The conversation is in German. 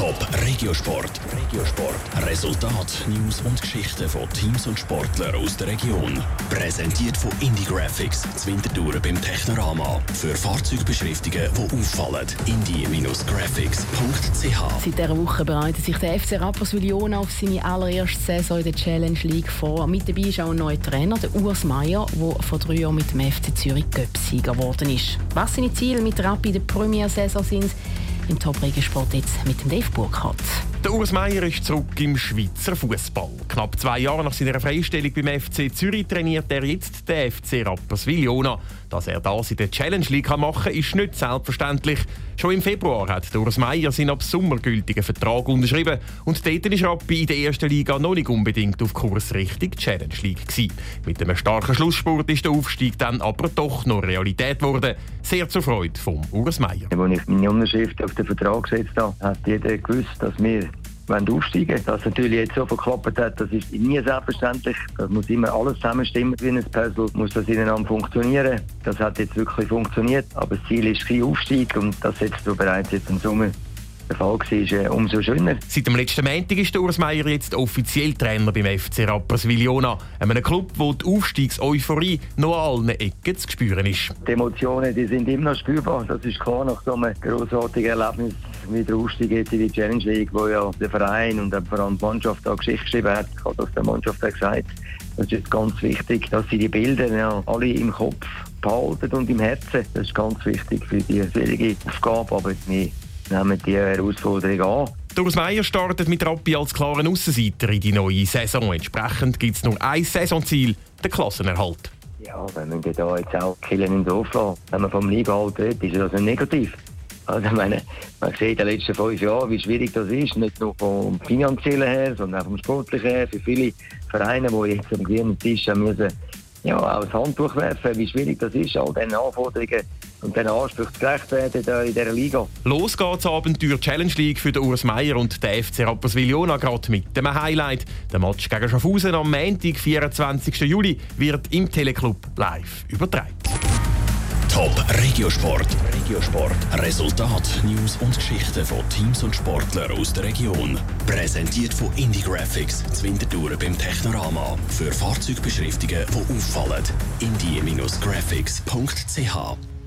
Top Regiosport. Regiosport. Resultat, News und Geschichten von Teams und Sportlern aus der Region. Präsentiert von Indie Graphics, Zwintertour beim Technorama. Für Fahrzeugbeschriftungen, die auffallen. indie-graphics.ch. Seit dieser Woche bereitet sich der FC Rapperswil Jona auf seine allererste Saison in der Challenge League vor. Mit dabei ist auch ein neuer Trainer, der Urs Meier, der vor drei Jahren mit dem FC Zürich Göpsieger geworden ist. Was seine Ziele mit Rappi in der Premiersaison sind, im Top-Regensport jetzt mit dem Dave Burkhardt. Der Urs Meier ist zurück im Schweizer Fußball. Knapp zwei Jahre nach seiner Freistellung beim FC Zürich trainiert er jetzt den FC Rapperswil Jona. Dass er das in der Challenge League machen kann, ist nicht selbstverständlich. Schon im Februar hat Urs Meier seinen ab Sommer gültigen Vertrag unterschrieben und dort ist Rappi in der ersten Liga noch nicht unbedingt auf Kurs Richtung Challenge League gewesen. Mit einem starken Schlussspurt ist der Aufstieg dann aber doch noch Realität geworden. Sehr zur Freude von Urs Meier. Als ich meine Unterschrift auf den Vertrag gesetzt habe, hat jeder gewusst, dass wir aufsteigen. Dass natürlich jetzt so verklappt hat, das ist nie selbstverständlich. Das muss immer alles zusammenstimmen wie ein Puzzle, muss das ineinander funktionieren. Das hat jetzt wirklich funktioniert, aber das Ziel ist kein Aufstieg und das jetzt so bereits jetzt im Sommer der Fall war, ist äh, umso schöner. Seit dem letzten Montag ist Urs Meier jetzt offiziell Trainer beim FC Rapperswil Jona, einem Club, wo die Aufstiegseuphorie noch an allen Ecken zu spüren ist. Die Emotionen die sind immer noch spürbar, das ist klar nach so einem grossartigen Erlebnis wie der Aufstieg jetzt in die Challenge League, wo ja der Verein und vor allem die Mannschaft da Geschichte geschrieben hat. Habe das der Mannschaft auch gesagt. Das ist jetzt ganz wichtig, dass sie die Bilder ja, alle im Kopf behalten und im Herzen. Das ist ganz wichtig für die schwierige Aufgabe, aber wir nehmen die Herausforderung an. Doris Meier startet mit Rappi als klaren Aussenseiter in die neue Saison. Entsprechend gibt es nur ein Saisonziel, den Klassenerhalt. Ja, wenn wir da jetzt auch Killen im Dorf lassen, wenn man vom Liga redet, ist das nicht negativ. Also meine, man sieht in den letzten fünf Jahren, wie schwierig das ist, nicht nur vom finanziellen her, sondern auch vom sportlichen her, für viele Vereine, die jetzt am grünen Tisch müssen, ja, auch das Handtuch werfen, wie schwierig das ist, all diesen Anforderungen und diesen Ansprüchen gerecht werden in dieser Liga. Los geht's Abenteuer Challenge League für den Urs Meier und den FC Rapperswil Jona gerade mit dem Highlight. Der Match gegen Schaffhausen am Montag, 24. Juli, wird im Teleclub live übertragen. Top Regiosport. Regiosport. Resultat, News und Geschichten von Teams und Sportlern aus der Region. Präsentiert von Indie Graphics, Zwintertour beim Technorama. Für Fahrzeugbeschriftungen, die auffallen. indie-graphics.ch